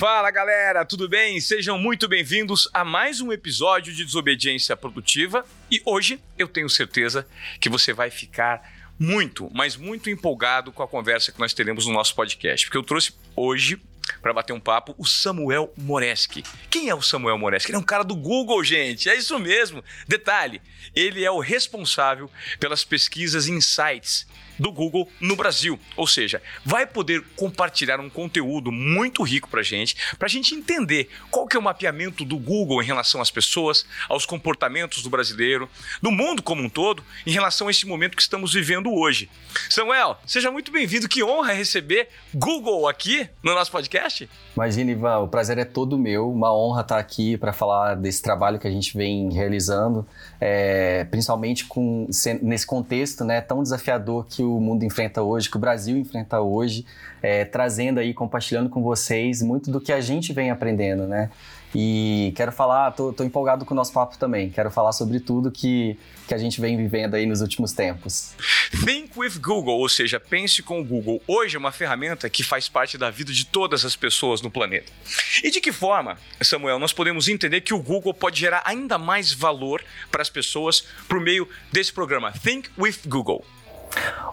Fala galera, tudo bem? Sejam muito bem-vindos a mais um episódio de Desobediência Produtiva e hoje eu tenho certeza que você vai ficar muito, mas muito empolgado com a conversa que nós teremos no nosso podcast, porque eu trouxe hoje para bater um papo o Samuel Moreski. Quem é o Samuel Moreski? Ele é um cara do Google, gente. É isso mesmo. Detalhe, ele é o responsável pelas pesquisas Insights do Google no Brasil. Ou seja, vai poder compartilhar um conteúdo muito rico para gente, para a gente entender qual que é o mapeamento do Google em relação às pessoas, aos comportamentos do brasileiro, do mundo como um todo, em relação a esse momento que estamos vivendo hoje. Samuel, seja muito bem-vindo. Que honra receber Google aqui no nosso podcast. Imagina, Ivan, o prazer é todo meu. Uma honra estar aqui para falar desse trabalho que a gente vem realizando, é, principalmente com, nesse contexto né, tão desafiador que o mundo enfrenta hoje, que o Brasil enfrenta hoje, é, trazendo aí, compartilhando com vocês muito do que a gente vem aprendendo, né? E quero falar, tô, tô, empolgado com o nosso papo também. Quero falar sobre tudo que, que a gente vem vivendo aí nos últimos tempos. Think with Google, ou seja, pense com o Google. Hoje é uma ferramenta que faz parte da vida de todas as pessoas no planeta. E de que forma, Samuel, nós podemos entender que o Google pode gerar ainda mais valor para as pessoas por meio desse programa Think with Google?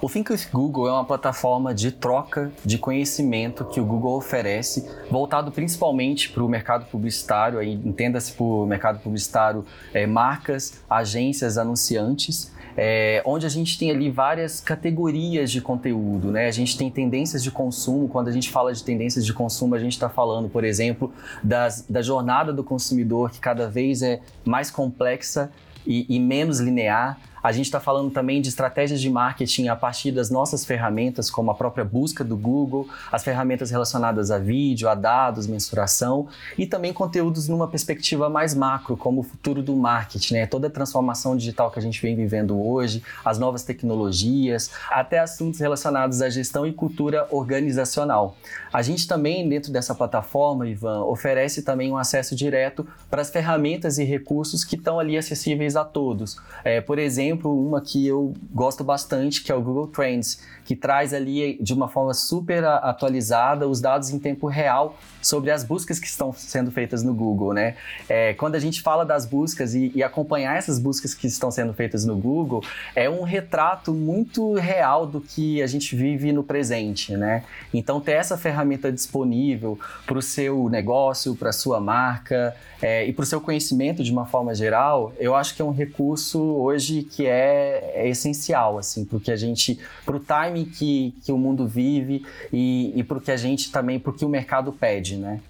O Think with Google é uma plataforma de troca de conhecimento que o Google oferece, voltado principalmente para o mercado publicitário, entenda-se por mercado publicitário é, marcas, agências, anunciantes, é, onde a gente tem ali várias categorias de conteúdo, né? A gente tem tendências de consumo. Quando a gente fala de tendências de consumo, a gente está falando, por exemplo, das, da jornada do consumidor que cada vez é mais complexa e, e menos linear. A gente está falando também de estratégias de marketing a partir das nossas ferramentas, como a própria busca do Google, as ferramentas relacionadas a vídeo, a dados, mensuração e também conteúdos numa perspectiva mais macro, como o futuro do marketing, né? toda a transformação digital que a gente vem vivendo hoje, as novas tecnologias, até assuntos relacionados à gestão e cultura organizacional. A gente também, dentro dessa plataforma, Ivan, oferece também um acesso direto para as ferramentas e recursos que estão ali acessíveis a todos. É, por exemplo, exemplo, uma que eu gosto bastante, que é o Google Trends, que traz ali de uma forma super atualizada os dados em tempo real sobre as buscas que estão sendo feitas no Google, né? É, quando a gente fala das buscas e, e, acompanhar essas buscas que estão sendo feitas no Google, é um retrato muito real do que a gente vive no presente, né? Então, ter essa ferramenta disponível para o seu negócio, para a sua marca é, e para o seu conhecimento de uma forma geral, eu acho que é um recurso hoje que é, é essencial, assim, porque a gente, para o time que, que o mundo vive e, e para o que a gente também, porque o mercado pede, né?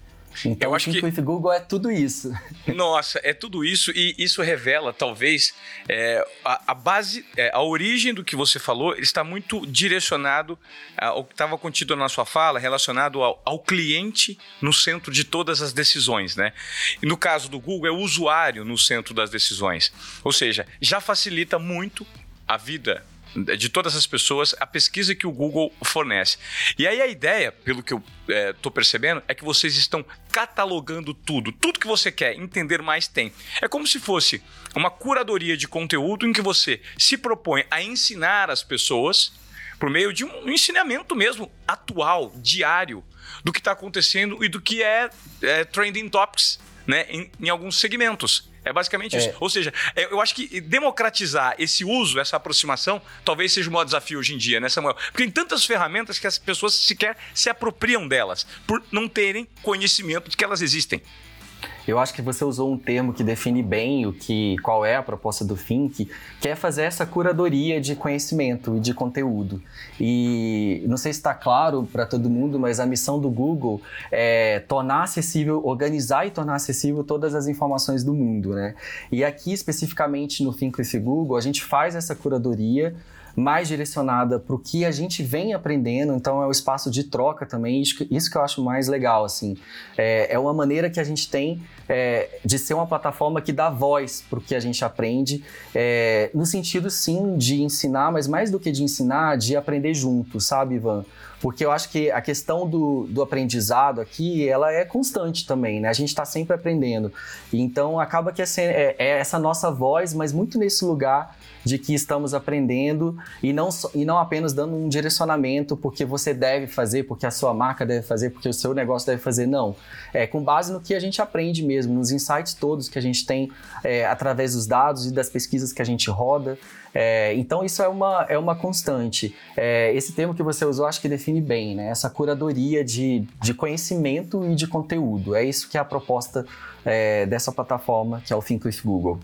Então, eu acho que with Google é tudo isso. Nossa, é tudo isso e isso revela, talvez, é, a, a, base, é, a origem do que você falou está muito direcionado ao que estava contido na sua fala, relacionado ao, ao, cliente no centro de todas as decisões, né? E no caso do Google, é o usuário no centro das decisões. Ou seja, já facilita muito a vida de todas as pessoas a pesquisa que o Google fornece. E aí a ideia, pelo que eu estou é, percebendo, é que vocês estão catalogando tudo. Tudo que você quer entender mais tem. É como se fosse uma curadoria de conteúdo em que você se propõe a ensinar as pessoas por meio de um ensinamento mesmo atual, diário, do que está acontecendo e do que é, é trending topics né, em, em alguns segmentos. É basicamente é. isso. Ou seja, é, eu acho que democratizar esse uso, essa aproximação, talvez seja o maior desafio hoje em dia, né, Samuel? Porque tem tantas ferramentas que as pessoas sequer se apropriam delas, por não terem conhecimento de que elas existem. Eu acho que você usou um termo que define bem o que, qual é a proposta do Think, que é fazer essa curadoria de conhecimento e de conteúdo. E não sei se está claro para todo mundo, mas a missão do Google é tornar acessível, organizar e tornar acessível todas as informações do mundo, né? E aqui especificamente no Think with Google, a gente faz essa curadoria mais direcionada para o que a gente vem aprendendo, então é o espaço de troca também, isso que, isso que eu acho mais legal, assim. É, é uma maneira que a gente tem é, de ser uma plataforma que dá voz para o que a gente aprende, é, no sentido sim de ensinar, mas mais do que de ensinar, de aprender junto, sabe, Ivan? Porque eu acho que a questão do, do aprendizado aqui, ela é constante também, né? A gente está sempre aprendendo. Então, acaba que é, é, é essa nossa voz, mas muito nesse lugar de que estamos aprendendo e não, e não apenas dando um direcionamento porque você deve fazer, porque a sua marca deve fazer, porque o seu negócio deve fazer. Não. É com base no que a gente aprende mesmo, nos insights todos que a gente tem é, através dos dados e das pesquisas que a gente roda. É, então isso é uma, é uma constante. É, esse termo que você usou acho que define bem, né? Essa curadoria de, de conhecimento e de conteúdo. É isso que é a proposta é, dessa plataforma que é o Think with Google.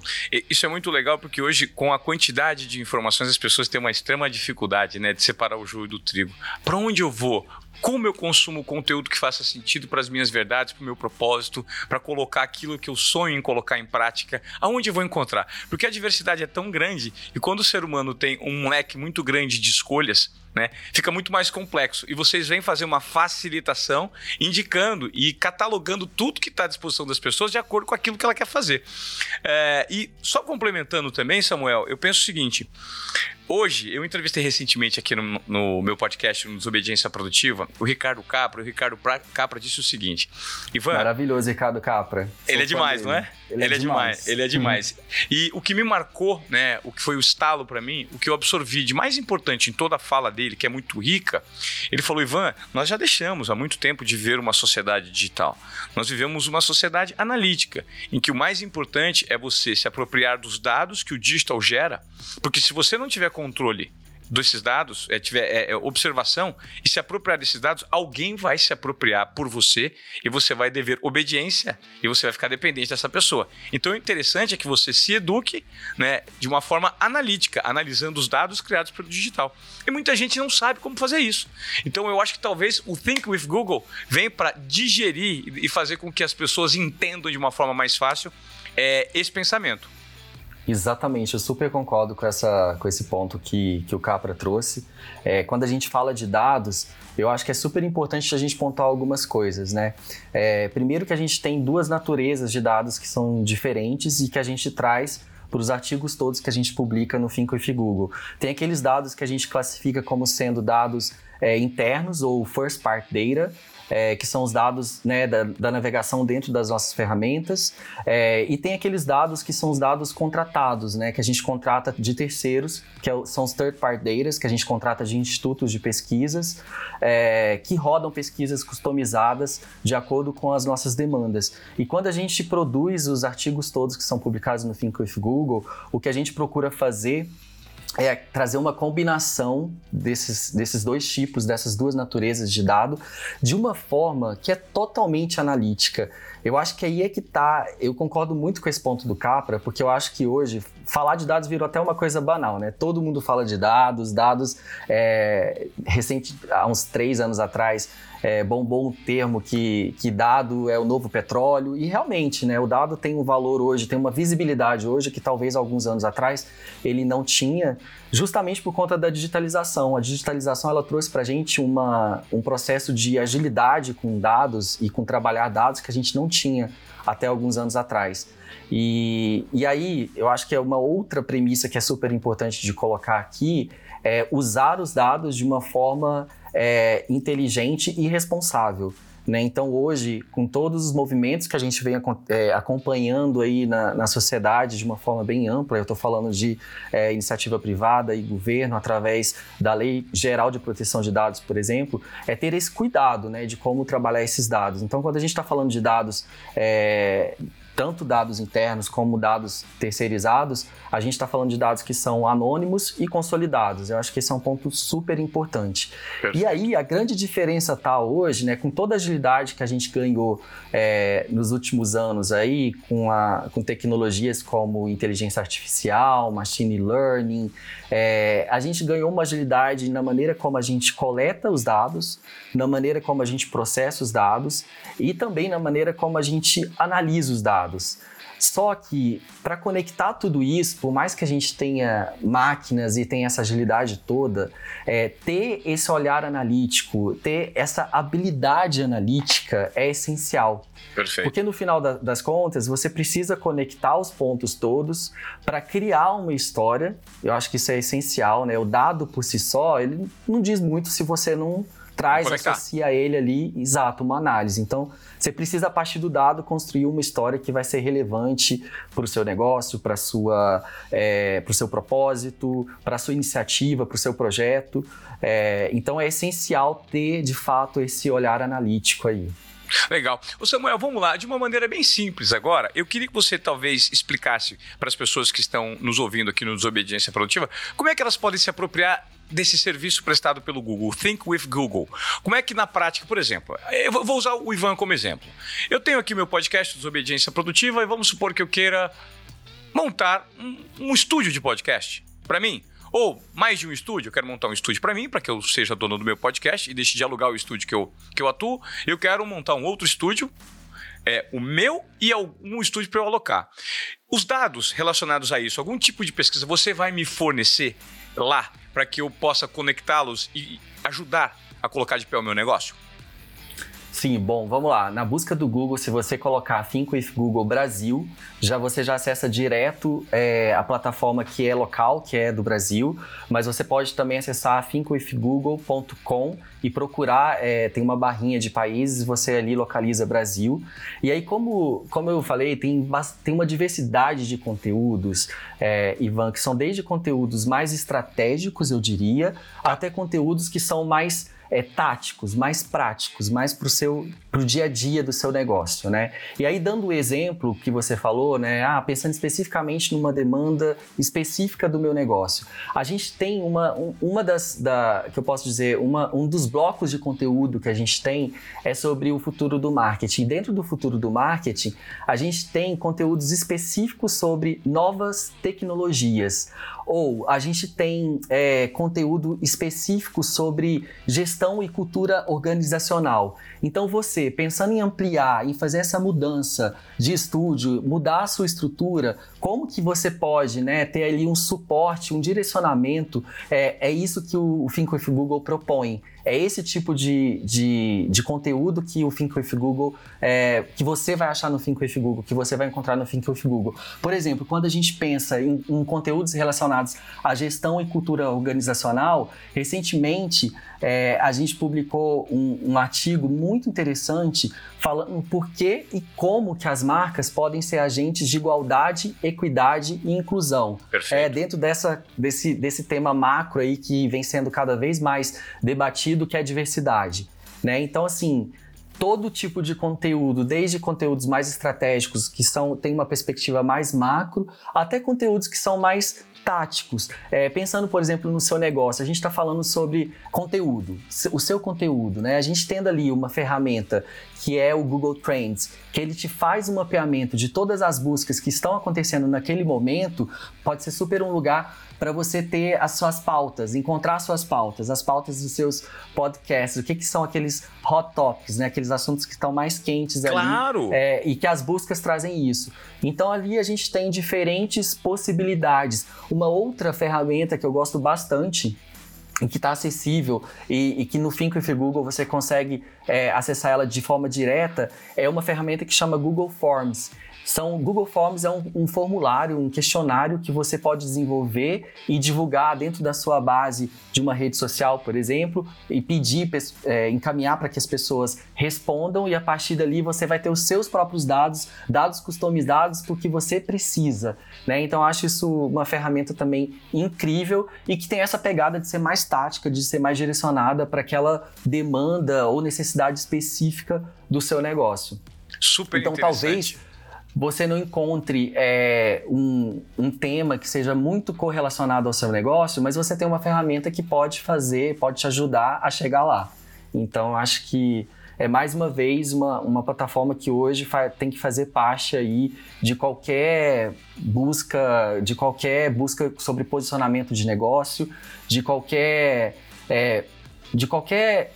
Isso é muito legal porque hoje, com a quantidade de informações, as pessoas têm uma extrema dificuldade né, de separar o joio do trigo. Para onde eu vou? Como eu consumo conteúdo que faça sentido para as minhas verdades, para o meu propósito, para colocar aquilo que eu sonho em colocar em prática, aonde eu vou encontrar? Porque a diversidade é tão grande e quando o ser humano tem um leque muito grande de escolhas, né? Fica muito mais complexo. E vocês vêm fazer uma facilitação, indicando e catalogando tudo que está à disposição das pessoas de acordo com aquilo que ela quer fazer. É, e só complementando também, Samuel, eu penso o seguinte: Hoje, eu entrevistei recentemente aqui no, no, meu podcast, no Desobediência Produtiva, o Ricardo Capra. O Ricardo Capra disse o seguinte: Ivan. Maravilhoso, Ricardo Capra. Ele é demais, dele. não é? Ele, é ele é, demais. demais. Ele é demais. e o que me marcou, né, o que foi o estalo para mim, o que eu absorvi de mais importante em toda a fala dele, que é muito rica, ele falou: Ivan, nós já deixamos há muito tempo de ver uma sociedade digital. Nós vivemos uma sociedade analítica, em que o mais importante é você se apropriar dos dados que o digital gera, porque se você não tiver controle desses dados, é, tiver é, é, observação e se apropriar desses dados, alguém vai se apropriar por você e você vai dever obediência e você vai ficar dependente dessa pessoa. Então o interessante é que você se eduque né, de uma forma analítica, analisando os dados criados pelo digital. E muita gente não sabe como fazer isso. Então eu acho que talvez o Think with Google venha para digerir e fazer com que as pessoas entendam de uma forma mais fácil é, esse pensamento. Exatamente, eu super concordo com, essa, com esse ponto que, que o Capra trouxe. É, quando a gente fala de dados, eu acho que é super importante a gente pontuar algumas coisas, né? É, primeiro que a gente tem duas naturezas de dados que são diferentes e que a gente traz para os artigos todos que a gente publica no Think with Google. Tem aqueles dados que a gente classifica como sendo dados é, internos ou first part data, é, que são os dados né, da, da, navegação dentro das nossas ferramentas, é, e tem aqueles dados que são os dados contratados, né, que a gente contrata de terceiros, que é são os third-party data, que a gente contrata de institutos de pesquisas, é, que rodam pesquisas customizadas de acordo com as nossas demandas. E quando a gente produz os artigos todos que são publicados no Think with Google, o que a gente procura fazer é trazer uma combinação desses, desses dois tipos, dessas duas naturezas de dado, de uma forma que é totalmente analítica. Eu acho que aí é que tá. Eu concordo muito com esse ponto do Capra, porque eu acho que hoje falar de dados virou até uma coisa banal, né? Todo mundo fala de dados, dados. É, recente, há uns três anos atrás, é, bombou um termo que, que dado é o novo petróleo, e realmente, né, o dado tem um valor hoje, tem uma visibilidade hoje que talvez alguns anos atrás ele não tinha, justamente por conta da digitalização. A digitalização ela trouxe para gente uma, um processo de agilidade com dados e com trabalhar dados que a gente não tinha até alguns anos atrás. E, e aí, eu acho que é uma outra premissa que é super importante de colocar aqui, é usar os dados de uma forma é, inteligente e responsável. Né? Então, hoje, com todos os movimentos que a gente vem é, acompanhando aí na, na, sociedade de uma forma bem ampla, eu estou falando de é, iniciativa privada e governo, através da Lei Geral de Proteção de Dados, por exemplo, é ter esse cuidado né, de como trabalhar esses dados. Então, quando a gente está falando de dados é, tanto dados internos como dados terceirizados, a gente está falando de dados que são anônimos e consolidados. Eu acho que esse é um ponto super importante. Perfeito. E aí, a grande diferença está hoje, né, com toda a agilidade que a gente ganhou é, nos últimos anos aí, com, a, com tecnologias como inteligência artificial, machine learning, é, a gente ganhou uma agilidade na maneira como a gente coleta os dados, na maneira como a gente processa os dados e também na maneira como a gente analisa os dados. Só que para conectar tudo isso, por mais que a gente tenha máquinas e tenha essa agilidade toda, é, ter esse olhar analítico, ter essa habilidade analítica é essencial. Perfeito. Porque no final da, das contas, você precisa conectar os pontos todos para criar uma história. Eu acho que isso é essencial, né? O dado por si só, ele não diz muito se você não traz, Conectar. associa ele ali, exato, uma análise. Então, você precisa, a partir do dado, construir uma história que vai ser relevante para o seu negócio, para é, o seu propósito, para a sua iniciativa, para o seu projeto. É, então, é essencial ter, de fato, esse olhar analítico aí. Legal. O Samuel, vamos lá, de uma maneira bem simples agora. Eu queria que você talvez explicasse para as pessoas que estão nos ouvindo aqui no Desobediência Produtiva como é que elas podem se apropriar desse serviço prestado pelo Google, Think with Google. Como é que na prática, por exemplo, eu vou usar o Ivan como exemplo. Eu tenho aqui meu podcast Desobediência Produtiva e vamos supor que eu queira montar um, um estúdio de podcast para mim. Ou mais de um estúdio, eu quero montar um estúdio para mim, para que eu seja dono do meu podcast e deixe de alugar o estúdio que eu, que eu atuo. Eu quero montar um outro estúdio, é, o meu e um estúdio para eu alocar. Os dados relacionados a isso, algum tipo de pesquisa, você vai me fornecer lá para que eu possa conectá-los e ajudar a colocar de pé o meu negócio? Sim, bom, vamos lá. Na busca do Google, se você colocar Think with Google Brasil, já você já acessa direto é, a plataforma que é local, que é do Brasil, mas você pode também acessar thinkwithgoogle.com e procurar, é, tem uma barrinha de países, você ali localiza Brasil. E aí, como, como eu falei, tem, tem uma diversidade de conteúdos, é, Ivan, que são desde conteúdos mais estratégicos, eu diria, até conteúdos que são mais é, táticos, mais práticos, mais para o seu pro dia a dia do seu negócio, né? E aí dando o exemplo que você falou, né? Ah, pensando especificamente numa demanda específica do meu negócio, a gente tem uma um, uma das da que eu posso dizer uma, um dos blocos de conteúdo que a gente tem é sobre o futuro do marketing. Dentro do futuro do marketing, a gente tem conteúdos específicos sobre novas tecnologias ou a gente tem é, conteúdo específico sobre gestão e cultura organizacional. Então você, pensando em ampliar, em fazer essa mudança de estúdio, mudar a sua estrutura, como que você pode né, ter ali um suporte, um direcionamento? É, é isso que o, o Think with Google propõe. É esse tipo de, de, de conteúdo que o Think with Google, é, que você vai achar no Think with Google, que você vai encontrar no Think with Google. Por exemplo, quando a gente pensa em, em conteúdos relacionados à gestão e cultura organizacional, recentemente é, a gente publicou um, um, artigo muito interessante falando por que e como que as marcas podem ser agentes de igualdade, equidade e inclusão. Perfeito. É dentro dessa, desse, desse tema macro aí que vem sendo cada vez mais debatido, que é diversidade. Né? Então, assim, todo tipo de conteúdo, desde conteúdos mais estratégicos, que são têm uma perspectiva mais macro, até conteúdos que são mais táticos. É, pensando, por exemplo, no seu negócio, a gente está falando sobre conteúdo, o seu conteúdo, né? A gente tendo ali uma ferramenta que é o Google Trends, que ele te faz um mapeamento de todas as buscas que estão acontecendo naquele momento, pode ser super um lugar para você ter as suas pautas, encontrar as suas pautas, as pautas dos seus podcasts, o que, que são aqueles hot topics, né? aqueles assuntos que estão mais quentes claro. ali. É, e que as buscas trazem isso. Então ali a gente tem diferentes possibilidades. Uma outra ferramenta que eu gosto bastante e que está acessível e, e, que no with Google você consegue é, acessar ela de forma direta é uma ferramenta que chama Google Forms. São Google Forms é um, um, formulário, um questionário que você pode desenvolver e divulgar dentro da sua base de uma rede social, por exemplo, e pedir, é, encaminhar para que as pessoas respondam e a partir dali você vai ter os seus próprios dados, dados customizados porque você precisa, né? Então acho isso uma ferramenta também incrível e que tem essa pegada de ser mais tática, de ser mais direcionada para aquela demanda ou necessidade específica do seu negócio. Super então talvez você não encontre é, um, um tema que seja muito correlacionado ao seu negócio, mas você tem uma ferramenta que pode fazer, pode te ajudar a chegar lá. Então, acho que é mais uma vez uma, uma plataforma que hoje tem que fazer parte aí de qualquer busca, de qualquer busca sobre posicionamento de negócio, de qualquer, é, de qualquer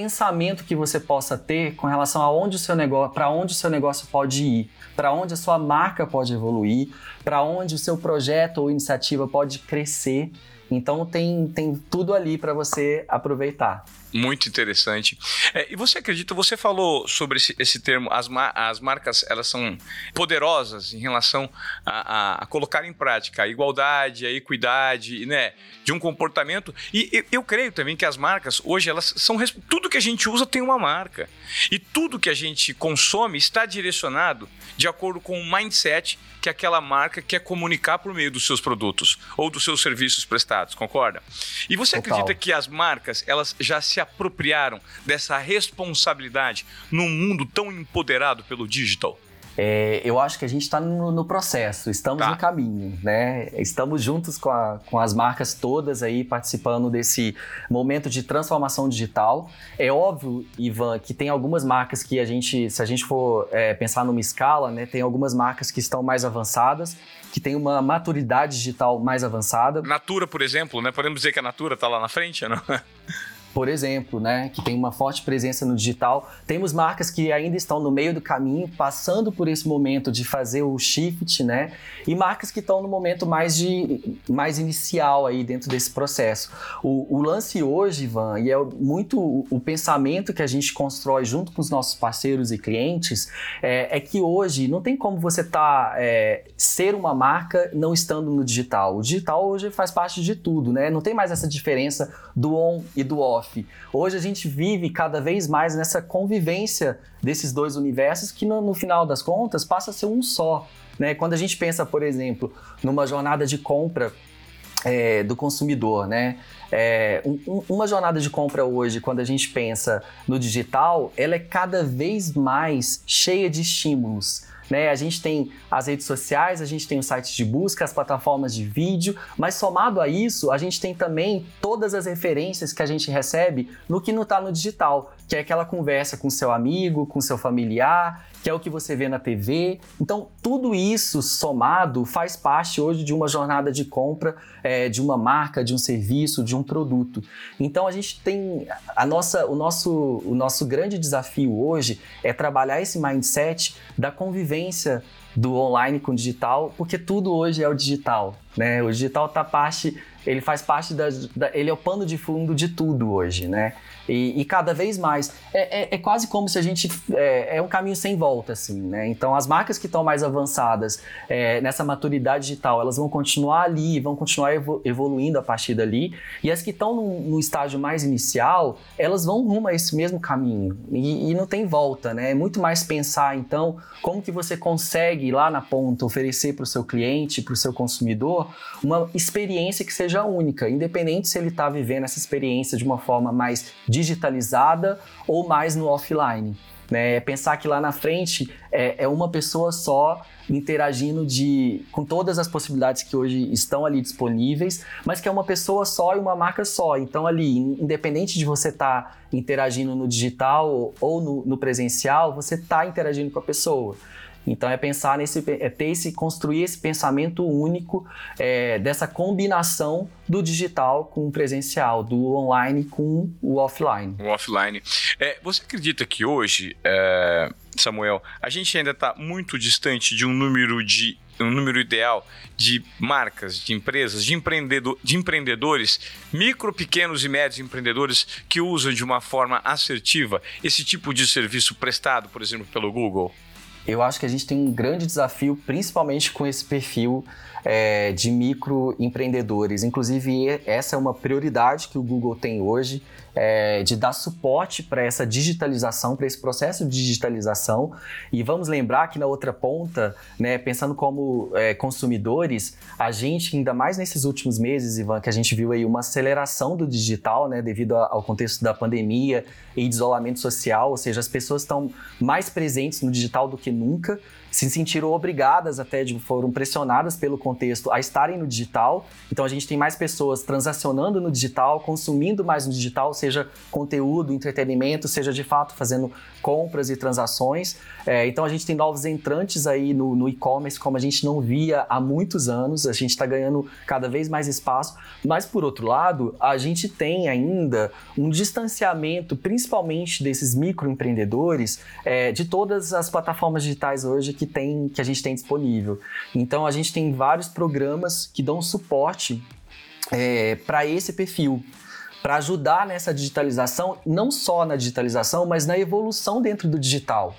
pensamento que você possa ter com relação a onde o seu negócio, para onde o seu negócio pode ir, para onde a sua marca pode evoluir, para onde o seu projeto ou iniciativa pode crescer. Então tem, tem tudo ali para você aproveitar. Muito interessante. É, e você acredita, você falou sobre esse, esse termo, as, ma as marcas elas são poderosas em relação a, a, a, colocar em prática a igualdade, a equidade, né, de um comportamento. E eu, eu creio também que as marcas, hoje, elas são. Tudo que a gente usa tem uma marca. E tudo que a gente consome está direcionado de acordo com o mindset que aquela marca quer comunicar por meio dos seus produtos ou dos seus serviços prestados, concorda? E você Total. acredita que as marcas elas já se apropriaram dessa responsabilidade num mundo tão empoderado pelo digital? É, eu acho que a gente está no, no, processo, estamos tá. no caminho, né? Estamos juntos com, a, com as marcas todas aí participando desse momento de transformação digital. É óbvio, Ivan, que tem algumas marcas que a gente, se a gente for é, pensar numa escala, né, tem algumas marcas que estão mais avançadas, que tem uma maturidade digital mais avançada. Natura, por exemplo, né? Podemos dizer que a Natura está lá na frente, não? por exemplo, né, que tem uma forte presença no digital. Temos marcas que ainda estão no meio do caminho, passando por esse momento de fazer o shift, né? E marcas que estão no momento mais de mais inicial aí dentro desse processo. O, o lance hoje, Ivan, e é muito o, o, pensamento que a gente constrói junto com os nossos parceiros e clientes, é, é que hoje não tem como você tá é, ser uma marca não estando no digital. O digital hoje faz parte de tudo, né? Não tem mais essa diferença do on e do off off. Hoje a gente vive cada vez mais nessa convivência desses dois universos que no, no final das contas passa a ser um só. Né? Quando a gente pensa, por exemplo, numa jornada de compra é, do consumidor, né? É, um, uma jornada de compra hoje, quando a gente pensa no digital, ela é cada vez mais cheia de estímulos. Né? A gente tem as redes sociais, a gente tem os sites de busca, as plataformas de vídeo, mas somado a isso, a gente tem também todas as referências que a gente recebe no que não está no digital, que é aquela conversa com seu amigo, com seu familiar, que é o que você vê na TV. Então, tudo isso somado faz parte hoje de uma jornada de compra é, de uma marca, de um serviço, de um produto. Então, a gente tem a nossa, o nosso, o nosso grande desafio hoje é trabalhar esse mindset da convivência do online com o digital, porque tudo hoje é o digital, né? O digital tá parte, ele faz parte da, da ele é o pano de fundo de tudo hoje, né? E, e cada vez mais é, é, é, quase como se a gente é, é, um caminho sem volta, assim, né? Então as marcas que estão mais avançadas é, nessa maturidade digital, elas vão continuar ali, vão continuar evoluindo a partir dali, e as que estão no, estágio mais inicial, elas vão rumo a esse mesmo caminho e, e não tem volta, né? É muito mais pensar então como que você consegue lá na ponta oferecer para o seu cliente, para o seu consumidor, uma experiência que seja única, independente se ele está vivendo essa experiência de uma forma mais digitalizada ou mais no offline. Né? É pensar que lá na frente é, é, uma pessoa só interagindo de, com todas as possibilidades que hoje estão ali disponíveis, mas que é uma pessoa só e uma marca só. Então, ali, independente de você estar tá interagindo no digital ou no, no presencial, você está interagindo com a pessoa. Então é pensar nesse, é ter esse, construir esse pensamento único é, dessa combinação do digital com o presencial, do online com o offline. O offline. É, você acredita que hoje, é, Samuel, a gente ainda está muito distante de um número de um número ideal de marcas, de empresas, de, empreendedor, de empreendedores, micro, pequenos e médios empreendedores que usam de uma forma assertiva esse tipo de serviço prestado, por exemplo, pelo Google? Eu acho que a gente tem um grande desafio, principalmente com esse perfil é, de microempreendedores. Inclusive, essa é uma prioridade que o Google tem hoje é, de dar suporte para essa digitalização, para esse processo de digitalização. E vamos lembrar que na outra ponta, né, pensando como é, consumidores, a gente, ainda mais nesses últimos meses, Ivan, que a gente viu aí uma aceleração do digital, né, devido ao contexto da pandemia e de isolamento social, ou seja, as pessoas estão mais presentes no digital do que nunca se sentiram obrigadas até, foram pressionadas pelo contexto a estarem no digital. Então a gente tem mais pessoas transacionando no digital, consumindo mais no digital, seja conteúdo, entretenimento, seja de fato fazendo compras e transações. É, então a gente tem novos entrantes aí no, no e-commerce, como a gente não via há muitos anos. A gente está ganhando cada vez mais espaço. Mas por outro lado, a gente tem ainda um distanciamento, principalmente desses microempreendedores, é, de todas as plataformas digitais hoje que, tem, que a gente tem disponível. Então a gente tem vários programas que dão suporte é, para esse perfil para ajudar nessa digitalização, não só na digitalização, mas na evolução dentro do digital.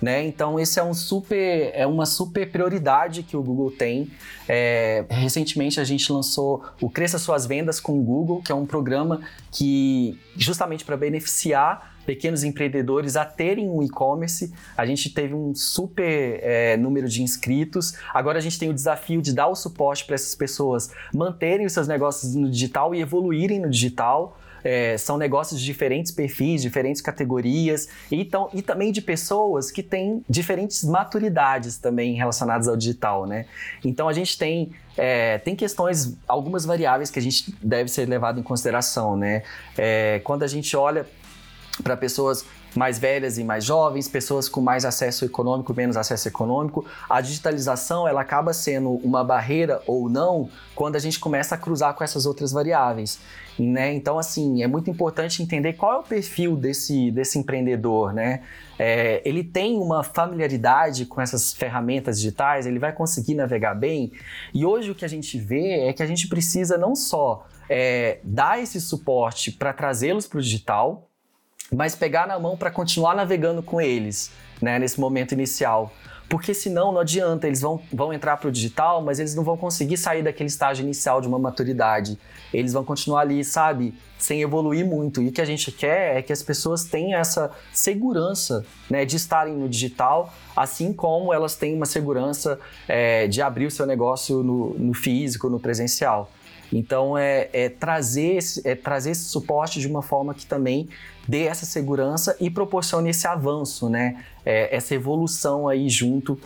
Né? Então esse é um super, é uma super prioridade que o Google tem. É, recentemente a gente lançou o Cresça Suas Vendas com o Google, que é um programa que justamente para beneficiar pequenos empreendedores a terem um e-commerce. A gente teve um super é, número de inscritos. Agora a gente tem o desafio de dar o suporte para essas pessoas manterem os seus negócios no digital e evoluírem no digital. É, são negócios de diferentes perfis, diferentes categorias e, então, e também de pessoas que têm diferentes maturidades também relacionadas ao digital, né? Então a gente tem é, tem questões, algumas variáveis que a gente deve ser levado em consideração, né? É, quando a gente olha para pessoas mais velhas e mais jovens, pessoas com mais acesso econômico, menos acesso econômico. A digitalização ela acaba sendo uma barreira ou não quando a gente começa a cruzar com essas outras variáveis. Né? Então, assim, é muito importante entender qual é o perfil desse, desse empreendedor, né? É, ele tem uma familiaridade com essas ferramentas digitais, ele vai conseguir navegar bem. E hoje o que a gente vê é que a gente precisa não só é, dar esse suporte para trazê-los para o digital, mas pegar na mão para continuar navegando com eles, né, nesse momento inicial. Porque senão não adianta, eles vão, vão entrar para o digital, mas eles não vão conseguir sair daquele estágio inicial de uma maturidade. Eles vão continuar ali, sabe, sem evoluir muito. E o que a gente quer é que as pessoas tenham essa segurança né, de estarem no digital, assim como elas têm uma segurança é, de abrir o seu negócio no, no físico, no presencial. Então, é, é, trazer esse, é trazer esse suporte de uma forma que também dê essa segurança e proporcione esse avanço, né? É, essa evolução aí junto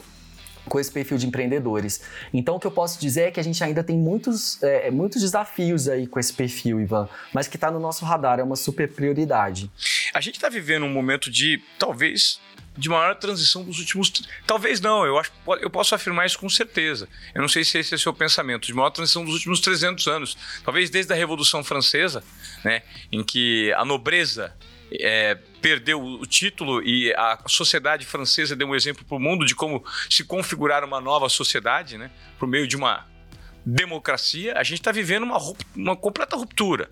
com esse perfil de empreendedores. Então, o que eu posso dizer é que a gente ainda tem muitos, é, muitos desafios aí com esse perfil, Ivan, mas que está no nosso radar, é uma super prioridade. A gente está vivendo um momento de, talvez, de maior transição dos últimos. Talvez não, eu, acho, eu posso afirmar isso com certeza. Eu não sei se esse é o seu pensamento, de maior transição dos últimos 300 anos. Talvez desde a Revolução Francesa, né, em que a nobreza é, perdeu o título e a sociedade francesa deu um exemplo para o mundo de como se configurar uma nova sociedade, né, por meio de uma democracia, a gente está vivendo uma, uma completa ruptura.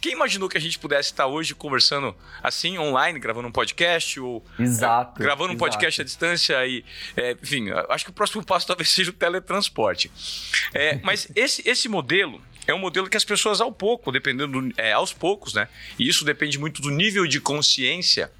Quem imaginou que a gente pudesse estar hoje conversando assim, online, gravando um podcast, ou exato, é, gravando um exato. podcast à distância e, é, enfim, acho que o próximo passo talvez seja o teletransporte. É, mas esse, esse modelo é um modelo que as pessoas ao pouco, dependendo do, é, aos poucos, né? E isso depende muito do nível de consciência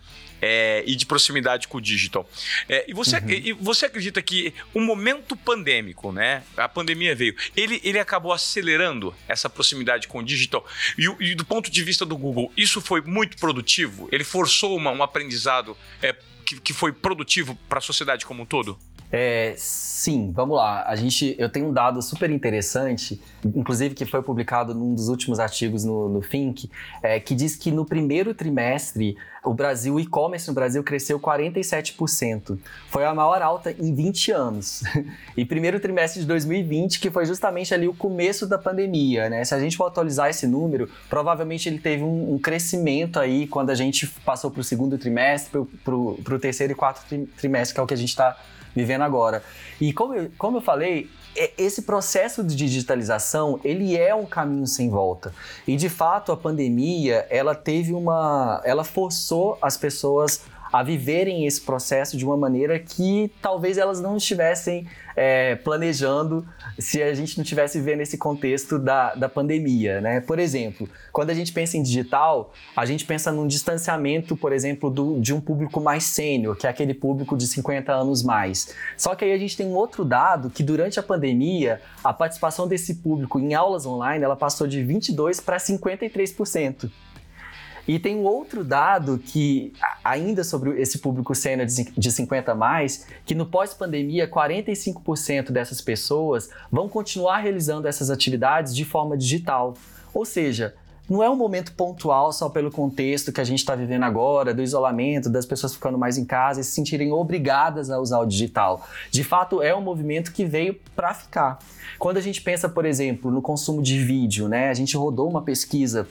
é, e de proximidade com o digital. É, e, você, uhum. e você acredita que o momento pandêmico, né? A pandemia veio, ele, ele acabou acelerando essa proximidade com o digital. E, e do ponto de vista do Google, isso foi muito produtivo? Ele forçou uma, um aprendizado é, que, que foi produtivo para a sociedade como um todo? É, sim, vamos lá. A gente, eu tenho um dado super interessante, inclusive que foi publicado num dos últimos artigos no, no é, que diz que no primeiro trimestre o Brasil, o e-commerce no Brasil cresceu 47%. Foi a maior alta em 20 anos. E primeiro trimestre de 2020, que foi justamente ali o começo da pandemia, né? Se a gente for atualizar esse número, provavelmente ele teve um, um crescimento aí quando a gente passou para o segundo trimestre, para o terceiro e quarto trimestre, que é o que a gente está vivendo agora. E como eu, como eu falei, é, esse processo de digitalização ele é um caminho sem volta e de fato a pandemia ela teve uma ela forçou as pessoas a viverem esse processo de uma maneira que talvez elas não estivessem é, planejando se a gente não tivesse vivendo esse contexto da, da pandemia, né? Por exemplo, quando a gente pensa em digital, a gente pensa num distanciamento, por exemplo, do, de um público mais sênior, que é aquele público de 50 anos mais. Só que aí a gente tem um outro dado que durante a pandemia, a participação desse público em aulas online, ela passou de 22 para 53%. E tem um outro dado que, ainda sobre esse público sênior de 50 mais, que no pós-pandemia, 45% dessas pessoas vão continuar realizando essas atividades de forma digital. Ou seja, não é um momento pontual só pelo contexto que a gente está vivendo agora, do isolamento, das pessoas ficando mais em casa e se sentirem obrigadas a usar o digital. De fato, é um movimento que veio para ficar. Quando a gente pensa, por exemplo, no consumo de vídeo, né? A gente rodou uma pesquisa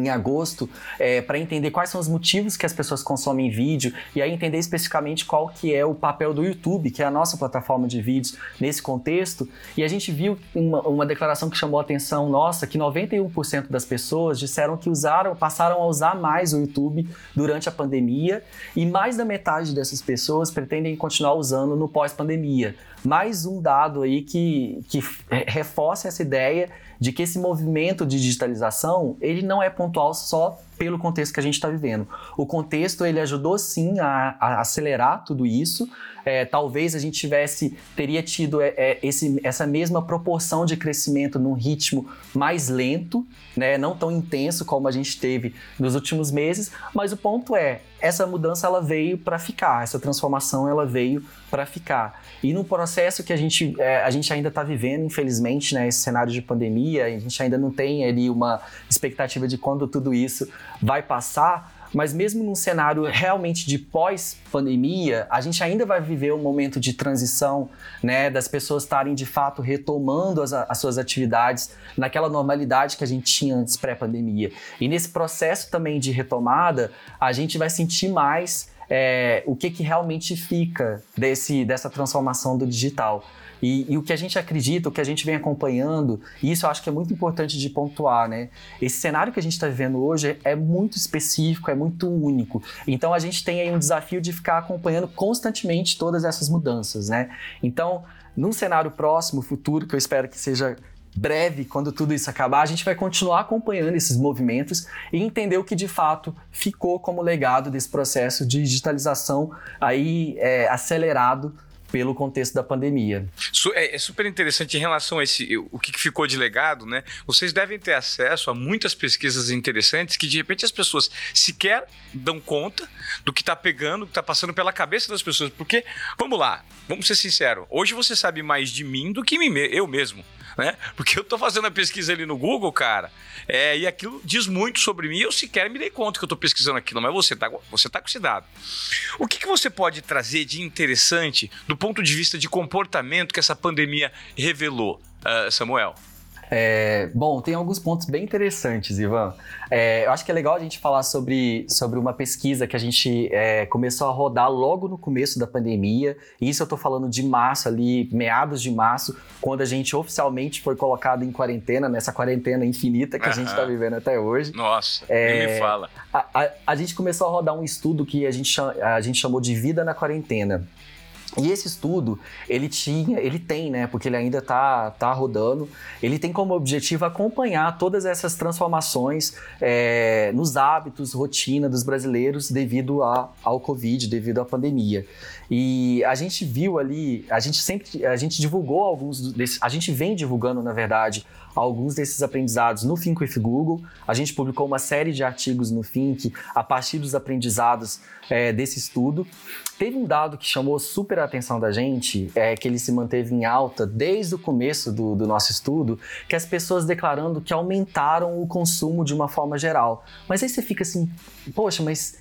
em agosto é, para entender quais são os motivos que as pessoas consomem vídeo e aí entender especificamente qual que é o papel do YouTube, que é a nossa plataforma de vídeos nesse contexto. E a gente viu uma, uma declaração que chamou a atenção nossa, que 91% das pessoas disseram que usaram, passaram a usar mais o YouTube durante a pandemia e mais da metade dessas pessoas pretendem continuar usando no pós-pandemia. Mais um dado aí que, que reforça essa ideia de que esse movimento de digitalização ele não é pontual só pelo contexto que a gente está vivendo. O contexto ele ajudou sim a, a acelerar tudo isso. É, talvez a gente tivesse teria tido é, é, esse, essa mesma proporção de crescimento num ritmo mais lento, né, não tão intenso como a gente teve nos últimos meses. Mas o ponto é essa mudança ela veio para ficar, essa transformação ela veio para ficar. E no processo que a gente, é, a gente ainda está vivendo, infelizmente, né, esse cenário de pandemia, a gente ainda não tem ali uma expectativa de quando tudo isso vai passar, mas mesmo num cenário realmente de pós-pandemia, a gente ainda vai viver um momento de transição, né, das pessoas estarem de fato retomando as, as suas atividades naquela normalidade que a gente tinha antes pré-pandemia. E nesse processo também de retomada, a gente vai sentir mais é, o que, que realmente fica desse, dessa transformação do digital. E, e, o que a gente acredita, o que a gente vem acompanhando, e isso eu acho que é muito importante de pontuar, né? Esse cenário que a gente está vivendo hoje é muito específico, é muito único. Então a gente tem aí um desafio de ficar acompanhando constantemente todas essas mudanças, né? Então, num cenário próximo, futuro, que eu espero que seja breve, quando tudo isso acabar, a gente vai continuar acompanhando esses movimentos e entender o que de fato ficou como legado desse processo de digitalização aí é, acelerado pelo contexto da pandemia. É, é, super interessante em relação a esse, o que ficou de legado, né? Vocês devem ter acesso a muitas pesquisas interessantes que de repente as pessoas sequer dão conta do que está pegando, do que está passando pela cabeça das pessoas. Porque, vamos lá, vamos ser sinceros, hoje você sabe mais de mim do que eu mesmo né? Porque eu tô fazendo a pesquisa ali no Google, cara, é, e aquilo diz muito sobre mim. Eu sequer me dei conta que eu tô pesquisando aquilo, mas você tá, você tá com esse dado. O que, que você pode trazer de interessante do ponto de vista de comportamento que essa pandemia revelou, uh, Samuel? É, bom, tem alguns pontos bem interessantes, Ivan. É, eu acho que é legal a gente falar sobre, sobre uma pesquisa que a gente é, começou a rodar logo no começo da pandemia. Isso eu estou falando de março, ali, meados de março, quando a gente oficialmente foi colocado em quarentena, nessa quarentena infinita que a gente está vivendo até hoje. Nossa, é, nem me fala. A, a, a gente começou a rodar um estudo que a gente, a gente chamou de Vida na Quarentena. E esse estudo, ele tinha, ele tem, né, porque ele ainda está tá rodando, ele tem como objetivo acompanhar todas essas transformações é, nos hábitos, rotina dos brasileiros devido a, ao Covid, devido à pandemia. E a gente viu ali, a gente sempre, a gente divulgou alguns desses, a gente vem divulgando, na verdade, alguns desses aprendizados no Think with Google. A gente publicou uma série de artigos no Think a partir dos aprendizados é, desse estudo. Teve um dado que chamou super a atenção da gente, é que ele se manteve em alta desde o começo do, do nosso estudo, que as pessoas declarando que aumentaram o consumo de uma forma geral. Mas aí você fica assim, poxa, mas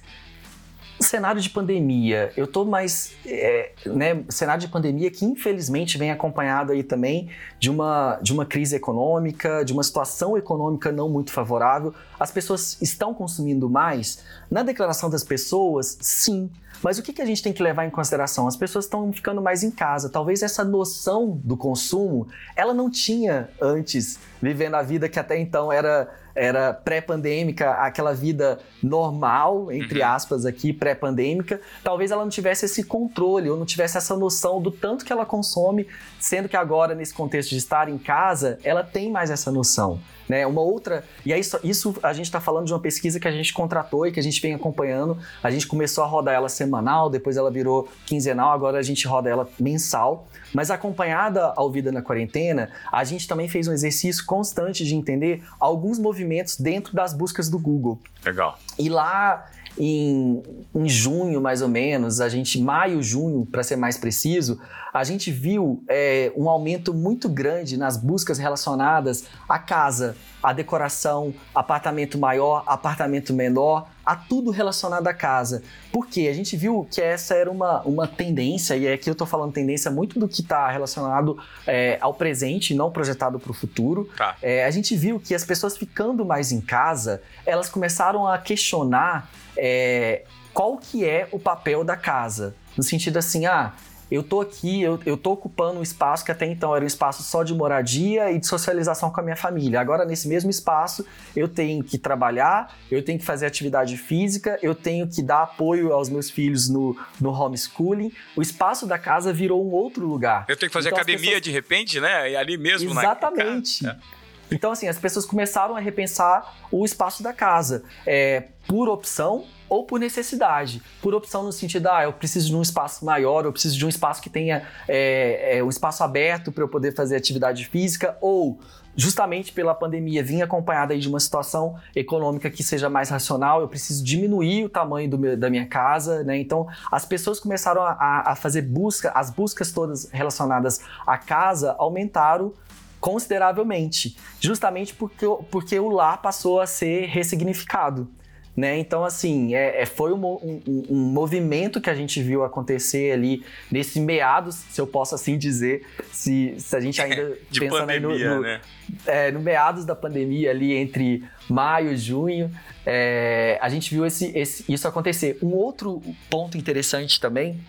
cenário de pandemia, eu tô mais, é, né, cenário de pandemia que infelizmente vem acompanhado aí também de uma, de uma crise econômica, de uma situação econômica não muito favorável. As pessoas estão consumindo mais? Na declaração das pessoas, sim. Mas o que, que a gente tem que levar em consideração? As pessoas estão ficando mais em casa. Talvez essa noção do consumo, ela não tinha antes, vivendo a vida que até então era era pré-pandêmica, aquela vida normal, entre uhum. aspas aqui, pré-pandêmica, talvez ela não tivesse esse controle ou não tivesse essa noção do tanto que ela consome, sendo que agora, nesse contexto de estar em casa, ela tem mais essa noção. Né? Uma outra. E aí, isso a gente está falando de uma pesquisa que a gente contratou e que a gente vem acompanhando. A gente começou a rodar ela semanal, depois ela virou quinzenal, agora a gente roda ela mensal. Mas acompanhada ao Vida na Quarentena, a gente também fez um exercício constante de entender alguns movimentos dentro das buscas do Google. Legal. E lá em, em junho, mais ou menos, a gente, maio, junho, para ser mais preciso, a gente viu é, um aumento muito grande nas buscas relacionadas à casa, à decoração, apartamento maior, apartamento menor, a tudo relacionado à casa. Por quê? A gente viu que essa era uma, uma tendência, e aqui eu estou falando tendência muito do que está relacionado é, ao presente, não projetado para o futuro. Tá. É, a gente viu que as pessoas ficando mais em casa, elas começaram a questionar é, qual que é o papel da casa. No sentido assim, ah, eu tô aqui, eu, eu tô ocupando um espaço que até então era um espaço só de moradia e de socialização com a minha família. Agora, nesse mesmo espaço, eu tenho que trabalhar, eu tenho que fazer atividade física, eu tenho que dar apoio aos meus filhos no, no homeschooling. O espaço da casa virou um outro lugar. Eu tenho que fazer então, academia pessoas... de repente, né? E ali mesmo Exatamente. na Exatamente. Então, assim, as pessoas começaram a repensar o espaço da casa. É, por opção ou por necessidade. Por opção no sentido, ah, eu preciso de um espaço maior, eu preciso de um espaço que tenha é, é, um espaço aberto para eu poder fazer atividade física, ou justamente pela pandemia vinha acompanhada de uma situação econômica que seja mais racional, eu preciso diminuir o tamanho meu, da minha casa, né? Então as pessoas começaram a, a fazer busca, as buscas todas relacionadas à casa aumentaram consideravelmente, justamente porque, porque o lar passou a ser ressignificado. Né? Então, assim, é, é foi um, um, um, movimento que a gente viu acontecer ali nesse meados, se eu posso assim dizer, se, se a gente ainda pensa pandemia, no, no, né? é, no meados da pandemia ali entre maio e junho, é, a gente viu esse, esse, isso acontecer. Um outro ponto interessante também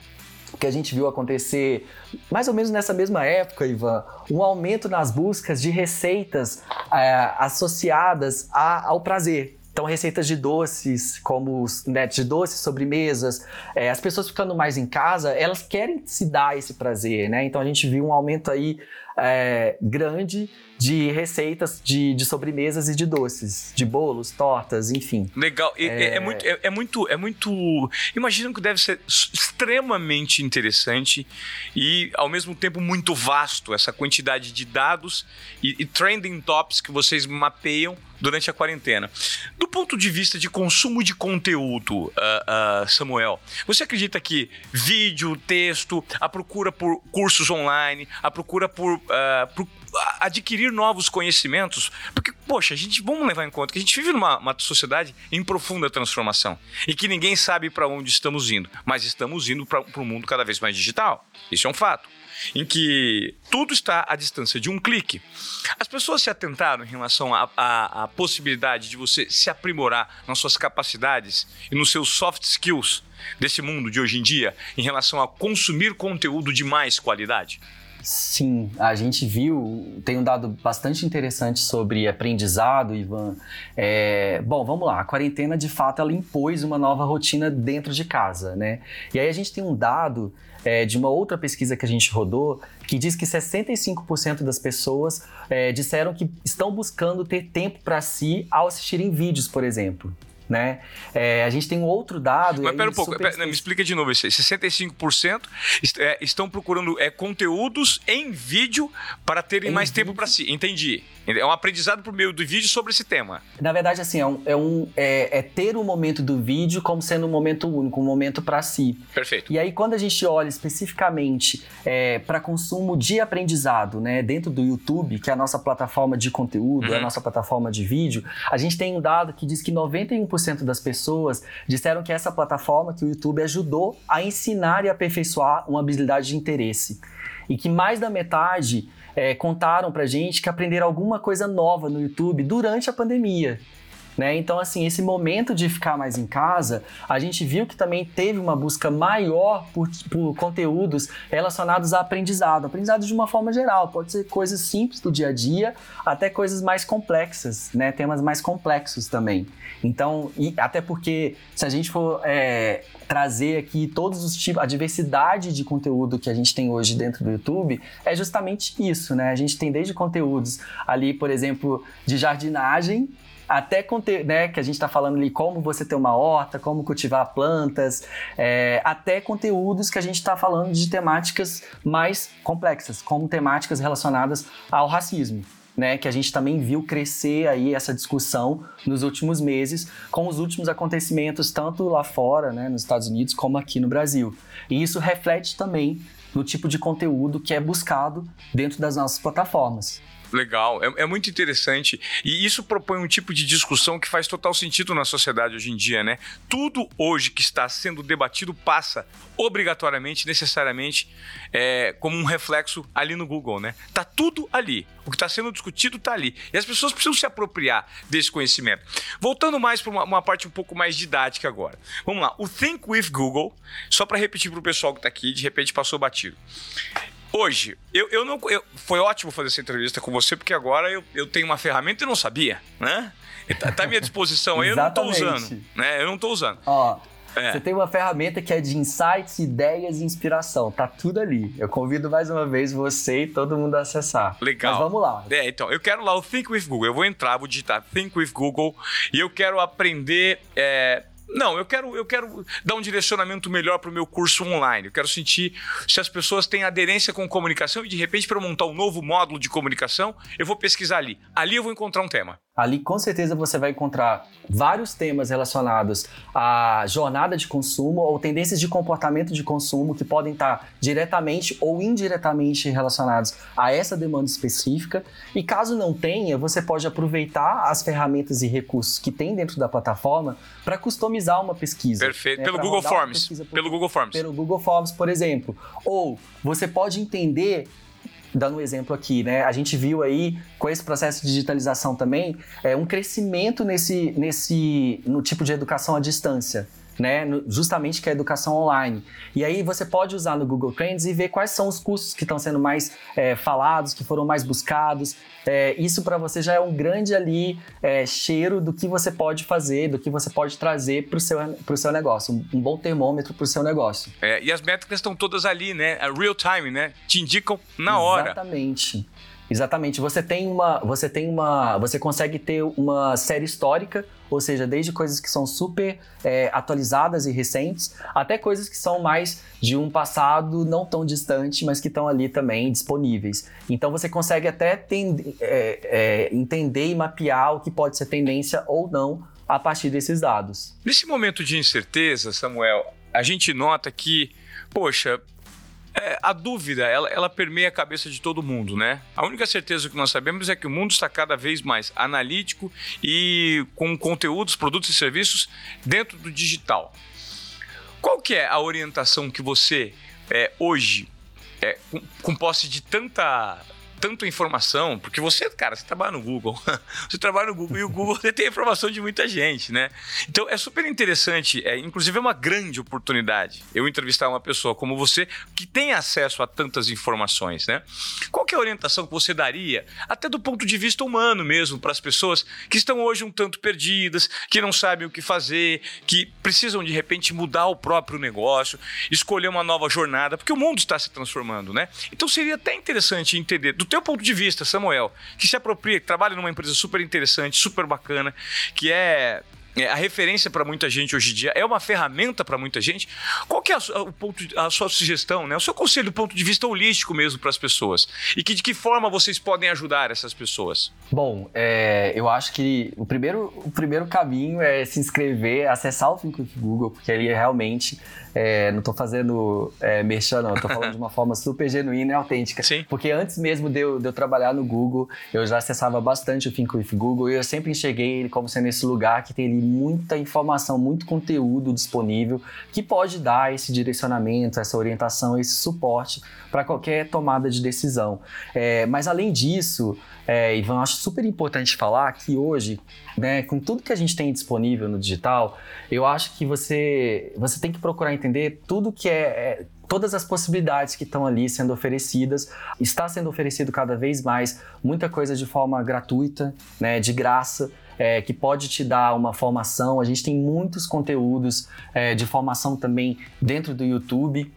que a gente viu acontecer mais ou menos nessa mesma época, Ivan, um aumento nas buscas de receitas é, associadas a, ao prazer. Então, receitas de doces, como né, de doces, sobremesas, é, as pessoas ficando mais em casa, elas querem se dar esse prazer, né? Então, a gente viu um aumento aí é, grande de receitas de, de, sobremesas e de doces, de bolos, tortas, enfim. Legal. É, é, é muito, é, é, muito, é muito. Imagino que deve ser extremamente interessante e ao mesmo tempo muito vasto essa quantidade de dados e, e trending tops que vocês mapeiam durante a quarentena. Do ponto de vista de consumo de conteúdo, uh, uh, Samuel, você acredita que vídeo, texto, a procura por cursos online, a procura por, uh, por adquirir novos conhecimentos, porque, poxa, a gente vamos levar em conta que a gente vive numa sociedade em profunda transformação e que ninguém sabe para onde estamos indo, mas estamos indo para um mundo cada vez mais digital. Isso é um fato em que tudo está à distância de um clique. As pessoas se atentaram em relação à possibilidade de você se aprimorar nas suas capacidades e nos seus soft skills desse mundo de hoje em dia em relação a consumir conteúdo de mais qualidade? Sim, a gente viu, tem um dado bastante interessante sobre aprendizado, Ivan. É, bom, vamos lá, a quarentena de fato ela impôs uma nova rotina dentro de casa, né? E aí a gente tem um dado é, de uma outra pesquisa que a gente rodou que diz que 65% das pessoas é, disseram que estão buscando ter tempo para si ao assistirem vídeos, por exemplo né? É, a gente tem um outro dado. Mas pera um pouco, pera, me explica de novo isso. 65% é, estão procurando é, conteúdos em vídeo para terem em mais vídeo. tempo para si. Entendi. É um aprendizado por meio do vídeo sobre esse tema. Na verdade, assim, é, um, é, um, é, é ter o um momento do vídeo como sendo um momento único, um momento para si. Perfeito. E aí, quando a gente olha especificamente é, para consumo de aprendizado, né, dentro do YouTube, que é a nossa plataforma de conteúdo, uhum. a nossa plataforma de vídeo, a gente tem um dado que diz que 91% das pessoas disseram que essa plataforma, que o YouTube ajudou a ensinar e aperfeiçoar uma habilidade de interesse. E que mais da metade é, contaram pra gente que aprenderam alguma coisa nova no YouTube durante a pandemia. Né? Então, assim, esse momento de ficar mais em casa, a gente viu que também teve uma busca maior por, por conteúdos relacionados a aprendizado. Aprendizado de uma forma geral, pode ser coisas simples do dia a dia, até coisas mais complexas, né? temas mais complexos também. Então, e até porque se a gente for é, trazer aqui todos os tipos, a diversidade de conteúdo que a gente tem hoje dentro do YouTube, é justamente isso, né? A gente tem desde conteúdos ali, por exemplo, de jardinagem, até conteúdo, né, que a gente está falando ali como você ter uma horta, como cultivar plantas, é, até conteúdos que a gente está falando de temáticas mais complexas, como temáticas relacionadas ao racismo. Né, que a gente também viu crescer aí essa discussão nos últimos meses, com os últimos acontecimentos, tanto lá fora, né, nos Estados Unidos, como aqui no Brasil. E isso reflete também no tipo de conteúdo que é buscado dentro das nossas plataformas. Legal, é, é, muito interessante. E isso propõe um tipo de discussão que faz total sentido na sociedade hoje em dia, né? Tudo hoje que está sendo debatido passa obrigatoriamente, necessariamente, é, como um reflexo ali no Google, né? Tá tudo ali. O que está sendo discutido está ali. E as pessoas precisam se apropriar desse conhecimento. Voltando mais para uma, uma, parte um pouco mais didática agora. Vamos lá. O Think with Google, só para repetir para o pessoal que está aqui, de repente passou batido. Hoje, eu, eu não. Eu, foi ótimo fazer essa entrevista com você, porque agora eu, eu tenho uma ferramenta e não sabia, né? Tá, tá à minha disposição aí, eu não estou usando. Né? Eu não estou usando. Ó, é. Você tem uma ferramenta que é de insights, ideias e inspiração. Tá tudo ali. Eu convido mais uma vez você e todo mundo a acessar. Legal. Mas vamos lá. É, então, eu quero lá o Think with Google. Eu vou entrar, vou digitar Think with Google e eu quero aprender. É, não, eu quero, eu quero dar um direcionamento melhor para o meu curso online. Eu quero sentir se as pessoas têm aderência com comunicação e, de repente, para montar um novo módulo de comunicação, eu vou pesquisar ali. Ali eu vou encontrar um tema. Ali com certeza você vai encontrar vários temas relacionados à jornada de consumo ou tendências de comportamento de consumo que podem estar diretamente ou indiretamente relacionados a essa demanda específica. E caso não tenha, você pode aproveitar as ferramentas e recursos que tem dentro da plataforma para customizar uma pesquisa. Perfeito. Né? Pelo Google Forms. Por, pelo Google Forms. Pelo Google Forms, por exemplo. Ou você pode entender dando um exemplo aqui, né? A gente viu aí com esse processo de digitalização também é, um crescimento nesse, nesse no tipo de educação à distância né? Justamente que é a educação online. E aí você pode usar no Google Trends e ver quais são os cursos que estão sendo mais é, falados, que foram mais buscados. É, isso para você já é um grande ali é, cheiro do que você pode fazer, do que você pode trazer para o seu, seu negócio, um, um bom termômetro para o seu negócio. É, e as métricas estão todas ali, né? A real time, né? Te indicam na hora. Exatamente. Exatamente. Você tem uma, você tem uma, você consegue ter uma série histórica, ou seja, desde coisas que são super é, atualizadas e recentes, até coisas que são mais de um passado não tão distante, mas que estão ali também disponíveis. Então você consegue até tende, é, é, entender e mapear o que pode ser tendência ou não a partir desses dados. Nesse momento de incerteza, Samuel, a gente nota que, poxa, é, a dúvida, ela, ela permeia a cabeça de todo mundo, né? A única certeza que nós sabemos é que o mundo está cada vez mais analítico e com conteúdos, produtos e serviços dentro do digital. Qual que é a orientação que você, é, hoje, é, com, com posse de tanta tanta informação, porque você, cara, você trabalha no Google, você trabalha no Google e o Google tem a informação de muita gente, né? Então é super interessante, é, inclusive é uma grande oportunidade eu entrevistar uma pessoa como você que tem acesso a tantas informações, né? Qual que é a orientação que você daria, até do ponto de vista humano mesmo, para as pessoas que estão hoje um tanto perdidas, que não sabem o que fazer, que precisam de repente mudar o próprio negócio, escolher uma nova jornada, porque o mundo está se transformando, né? Então seria até interessante entender do teu ponto de vista, Samuel, que se apropria, que trabalha numa empresa super interessante, super bacana, que é é, a referência para muita gente hoje em dia, é uma ferramenta para muita gente. Qual que é a, o ponto, a sua sugestão, né? o seu conselho do ponto de vista holístico mesmo para as pessoas? E que, de que forma vocês podem ajudar essas pessoas? Bom, é, eu acho que o primeiro, o primeiro caminho é se inscrever, acessar o Think Google, porque ele realmente é, não estou fazendo é, merchan, não. Estou falando de uma forma super genuína e autêntica. Sim. Porque antes mesmo de eu, de eu, trabalhar no Google, eu já acessava bastante o Think with Google e eu sempre enxerguei ele como sendo esse lugar que tem ali muita informação, muito conteúdo disponível que pode dar esse direcionamento, essa orientação, esse suporte para qualquer tomada de decisão. É, mas além disso, é, Ivan, acho super importante falar que hoje, né, com tudo que a gente tem disponível no digital, eu acho que você, você tem que procurar entender tudo que é, é todas as possibilidades que estão ali sendo oferecidas. Está sendo oferecido cada vez mais muita coisa de forma gratuita, né, de graça. É, que pode te dar uma formação. A gente tem muitos conteúdos é, de formação também dentro do YouTube.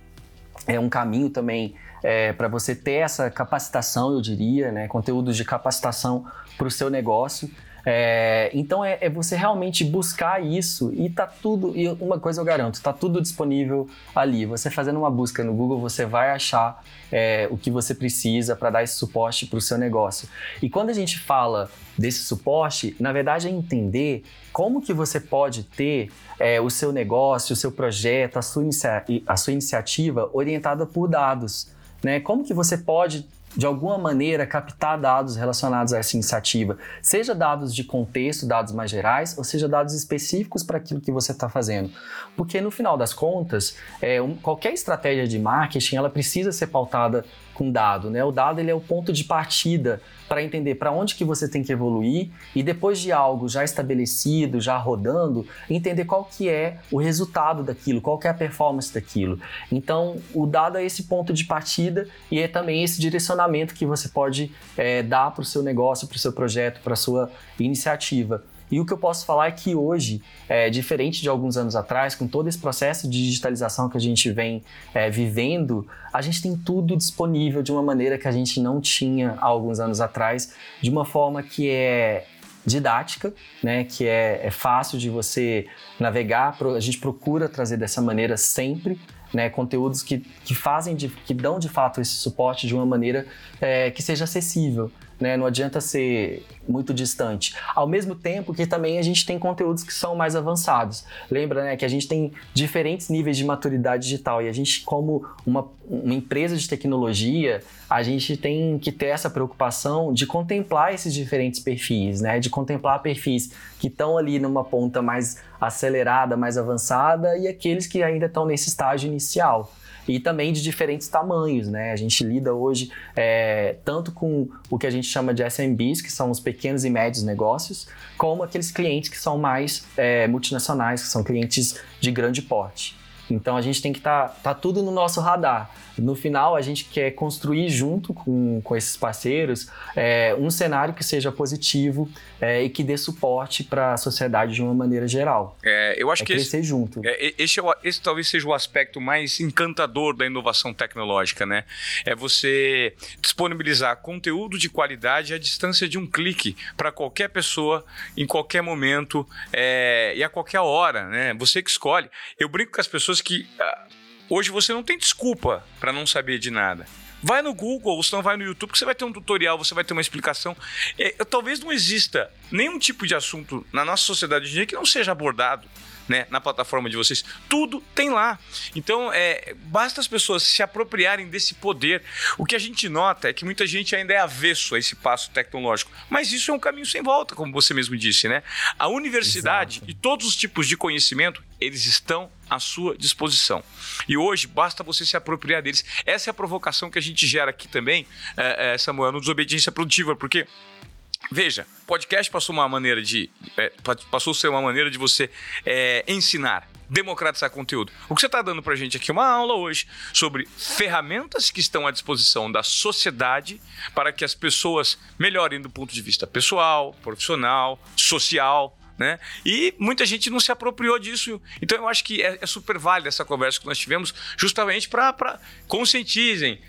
É um caminho também é, para você ter essa capacitação, eu diria, né? conteúdos de capacitação para o seu negócio. É, então é, é, você realmente buscar isso e tá tudo. E uma coisa eu garanto, tá tudo disponível ali. Você fazendo uma busca no Google, você vai achar é, o que você precisa para dar esse suporte para o seu negócio. E quando a gente fala desse suporte, na verdade é entender como que você pode ter é, o seu negócio, o seu projeto, a sua, inicia a sua iniciativa orientada por dados. Né? Como que você pode de alguma maneira, captar dados relacionados a essa iniciativa, seja dados de contexto, dados mais gerais, ou seja dados específicos para aquilo que você está fazendo. Porque no final das contas, é, um, qualquer estratégia de marketing ela precisa ser pautada com dado, né? O dado ele é o ponto de partida para entender para onde que você tem que evoluir e depois de algo já estabelecido, já rodando, entender qual que é o resultado daquilo, qual que é a performance daquilo. Então, o dado é esse ponto de partida e é também esse direcionamento que você pode é, dar para o seu negócio, para o seu projeto, para sua iniciativa. E o que eu posso falar é que hoje, é, diferente de alguns anos atrás, com todo esse processo de digitalização que a gente vem é, vivendo, a gente tem tudo disponível de uma maneira que a gente não tinha há alguns anos atrás, de uma forma que é didática, né, que é, é fácil de você navegar. A gente procura trazer dessa maneira sempre, né, conteúdos que, que fazem, de, que dão de fato esse suporte de uma maneira é, que seja acessível né? Não adianta ser muito distante. Ao mesmo tempo que também a gente tem conteúdos que são mais avançados. Lembra, né, que a gente tem diferentes níveis de maturidade digital e a gente, como uma, uma empresa de tecnologia, a gente tem que ter essa preocupação de contemplar esses diferentes perfis, né? De contemplar perfis que estão ali numa ponta mais acelerada, mais avançada e aqueles que ainda estão nesse estágio inicial e também de diferentes tamanhos, né? A gente lida hoje é, tanto com o que a gente chama de SMBs, que são os pequenos e médios negócios, como aqueles clientes que são mais é, multinacionais, que são clientes de grande porte. Então a gente tem que estar tá, tá tudo no nosso radar. No final, a gente quer construir junto com, com esses parceiros é, um cenário que seja positivo é, e que dê suporte para a sociedade de uma maneira geral. É, eu acho é que crescer esse, junto. É, esse, é esse talvez seja o aspecto mais encantador da inovação tecnológica, né? É você disponibilizar conteúdo de qualidade à distância de um clique para qualquer pessoa, em qualquer momento é, e a qualquer hora, né? Você que escolhe. Eu brinco com as pessoas que ah, Hoje você não tem desculpa para não saber de nada. Vai no Google, ou se não vai no YouTube, que você vai ter um tutorial, você vai ter uma explicação. É, talvez não exista nenhum tipo de assunto na nossa sociedade hoje que não seja abordado né, na plataforma de vocês. Tudo tem lá. Então, é, basta as pessoas se apropriarem desse poder. O que a gente nota é que muita gente ainda é avesso a esse passo tecnológico. Mas isso é um caminho sem volta, como você mesmo disse, né? A universidade Exato. e todos os tipos de conhecimento, eles estão à sua disposição. E hoje basta você se apropriar deles. Essa é a provocação que a gente gera aqui também, é, é, Samuel, no Desobediência Produtiva, porque Veja, podcast passou uma maneira de. É, passou a ser uma maneira de você é, ensinar, democratizar conteúdo. O que você está dando para a gente aqui é uma aula hoje sobre ferramentas que estão à disposição da sociedade para que as pessoas melhorem do ponto de vista pessoal, profissional, social. Né? E muita gente não se apropriou disso. Então eu acho que é, é super válida essa conversa que nós tivemos, justamente para conscientizem,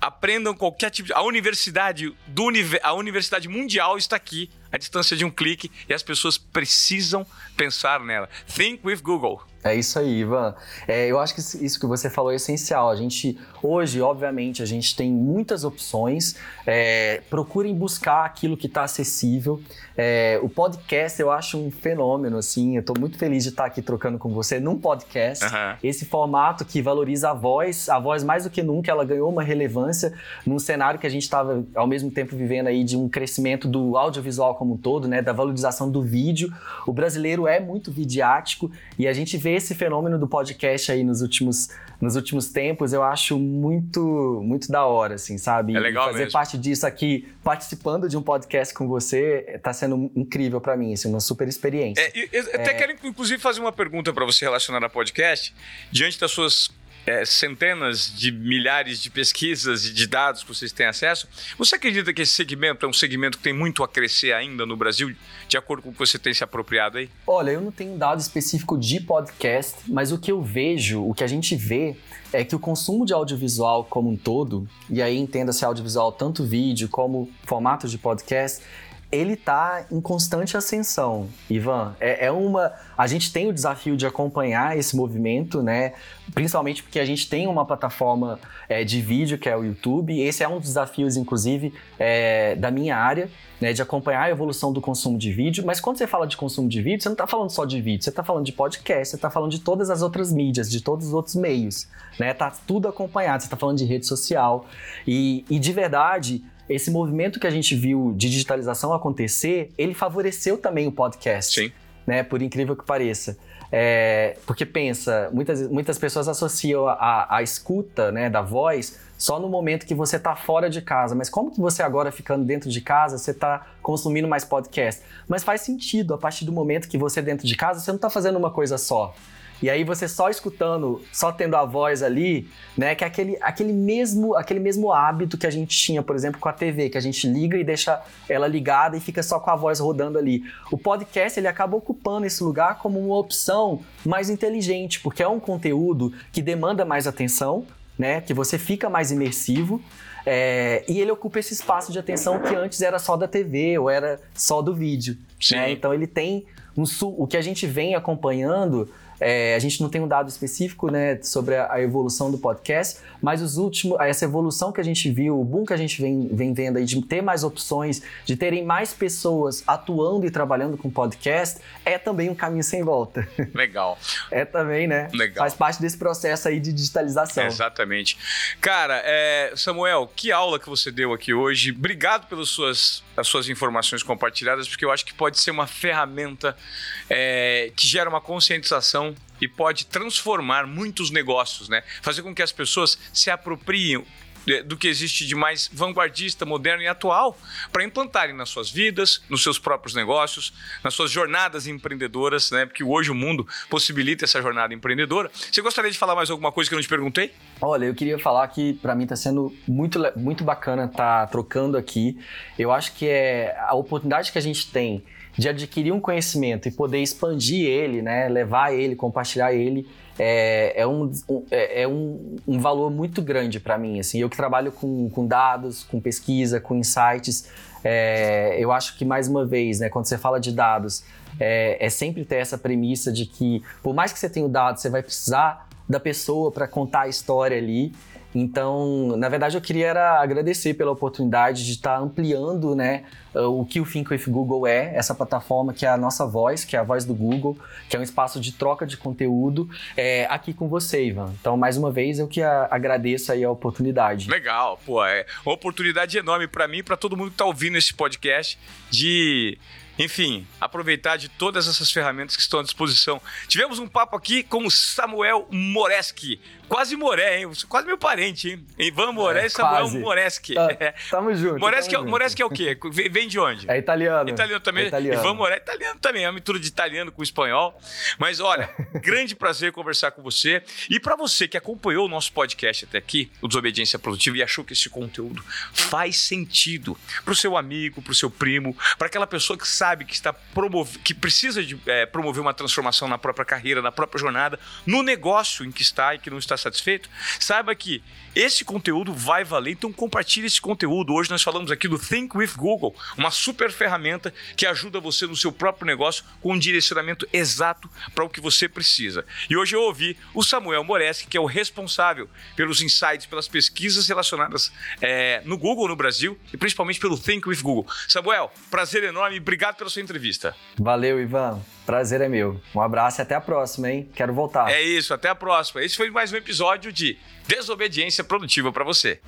aprendam qualquer tipo de. A universidade, do, a universidade mundial está aqui, à distância de um clique, e as pessoas precisam pensar nela. Think with Google. É isso aí, Ivan. É, eu acho que isso que você falou é essencial. A gente, hoje, obviamente, a gente tem muitas opções. É, procurem buscar aquilo que está acessível. É, o podcast eu acho um fenômeno, assim. Eu estou muito feliz de estar aqui trocando com você num podcast. Uhum. Esse formato que valoriza a voz, a voz mais do que nunca, ela ganhou uma relevância num cenário que a gente estava, ao mesmo tempo, vivendo aí de um crescimento do audiovisual como um todo, né, da valorização do vídeo. O brasileiro é muito vidiático e a gente vê esse fenômeno do podcast aí nos últimos, nos últimos tempos, eu acho muito muito da hora, assim, sabe? É legal fazer mesmo. parte disso aqui, participando de um podcast com você, está sendo incrível para mim, assim, uma super experiência. É, eu, eu até quero, inclusive, fazer uma pergunta para você relacionada a podcast. Diante das suas é, centenas de milhares de pesquisas e de dados que vocês têm acesso, você acredita que esse segmento é um segmento que tem muito a crescer ainda no Brasil, de acordo com o que você tem se apropriado aí? Olha, eu não tenho dado específico de podcast, mas o que eu vejo, o que a gente vê, é que o consumo de audiovisual como um todo, e aí entenda-se audiovisual tanto vídeo como formato de podcast, ele está em constante ascensão, Ivan. É, é, uma. A gente tem o desafio de acompanhar esse movimento, né? Principalmente porque a gente tem uma plataforma é, de vídeo que é o YouTube. Esse é um dos desafios, inclusive, é, da minha área, né? De acompanhar a evolução do consumo de vídeo. Mas quando você fala de consumo de vídeo, você não está falando só de vídeo, você está falando de podcast, você está falando de todas as outras mídias, de todos os outros meios, né? Tá tudo acompanhado. Você está falando de rede social e, e de verdade esse movimento que a gente viu de digitalização acontecer, ele favoreceu também o podcast. Sim. Né, por incrível que pareça. É, porque pensa, muitas, muitas pessoas associam a, a escuta né, da voz só no momento que você está fora de casa. Mas como que você agora ficando dentro de casa, você está consumindo mais podcast? Mas faz sentido, a partir do momento que você dentro de casa, você não está fazendo uma coisa só. E aí você só escutando, só tendo a voz ali, né? Que é aquele, aquele, mesmo, aquele mesmo hábito que a gente tinha, por exemplo, com a TV, que a gente liga e deixa ela ligada e fica só com a voz rodando ali. O podcast ele acaba ocupando esse lugar como uma opção mais inteligente, porque é um conteúdo que demanda mais atenção, né? Que você fica mais imersivo. É, e ele ocupa esse espaço de atenção que antes era só da TV ou era só do vídeo. Né? Então ele tem um, o que a gente vem acompanhando é, a gente não tem um dado específico né, sobre a, a, evolução do podcast, mas os últimos, essa evolução que a gente viu, o boom que a gente vem, vem vendo aí de ter mais opções, de terem mais pessoas atuando e trabalhando com podcast, é também um caminho sem volta. Legal. É também, né? Legal. Faz parte desse processo aí de digitalização. exatamente. Cara, é, Samuel, que aula que você deu aqui hoje. Obrigado pelas suas, as suas informações compartilhadas, porque eu acho que pode ser uma ferramenta é, que gera uma conscientização e pode transformar muitos negócios, né? Fazer com que as pessoas se apropriem do que existe de mais vanguardista, moderno e atual para implantarem nas suas vidas, nos seus próprios negócios, nas suas jornadas empreendedoras, né? Porque hoje o mundo possibilita essa jornada empreendedora. Você gostaria de falar mais alguma coisa que eu não te perguntei? Olha, eu queria falar que para mim está sendo muito, muito bacana estar tá trocando aqui. Eu acho que é a oportunidade que a gente tem de adquirir um conhecimento e poder expandir ele, né, levar ele, compartilhar ele, é, é, um, é, é um, um, valor muito grande para mim. Assim, eu que trabalho com, com, dados, com pesquisa, com insights, é, eu acho que mais uma vez, né, quando você fala de dados, é, é sempre ter essa premissa de que, por mais que você tenha o dado, você vai precisar da pessoa para contar a história ali. Então, na verdade, eu queria era agradecer pela oportunidade de estar ampliando né, o que o Think with Google é, essa plataforma que é a nossa voz, que é a voz do Google, que é um espaço de troca de conteúdo é, aqui com você, Ivan. Então, mais uma vez, eu que agradeço aí a oportunidade. Legal, pô, é uma oportunidade enorme para mim e para todo mundo que está ouvindo esse podcast de enfim, aproveitar de todas essas ferramentas que estão à disposição. Tivemos um papo aqui com o Samuel Moreski. Quase Moré, hein? Quase meu parente, hein? Ivan Moré é, e Samuel quase. Moreski. Tá, tamo junto. Moreski, tamo é, Moreski é o quê? Vem de onde? É italiano. Italiano também. É italiano. Ivan Moré, italiano também. É uma mistura de italiano com espanhol. Mas olha, grande prazer conversar com você. E para você que acompanhou o nosso podcast até aqui, o Desobediência Produtiva, e achou que esse conteúdo faz sentido pro seu amigo, pro seu primo, para aquela pessoa que sabe que está que precisa de é, promover uma transformação na própria carreira, na própria jornada, no negócio em que está e que não está satisfeito, saiba que esse conteúdo vai valer, então compartilhe esse conteúdo. Hoje nós falamos aqui do Think with Google, uma super ferramenta que ajuda você no seu próprio negócio com um direcionamento exato para o que você precisa. E hoje eu ouvi o Samuel Moreski, que é o responsável pelos insights, pelas pesquisas relacionadas é, no Google no Brasil e principalmente pelo Think with Google. Samuel, prazer enorme, obrigado pela sua entrevista. Valeu, Ivan. Prazer é meu. Um abraço e até a próxima, hein? Quero voltar. É isso, até a próxima. Esse foi mais um episódio de Desobediência Produtiva para você.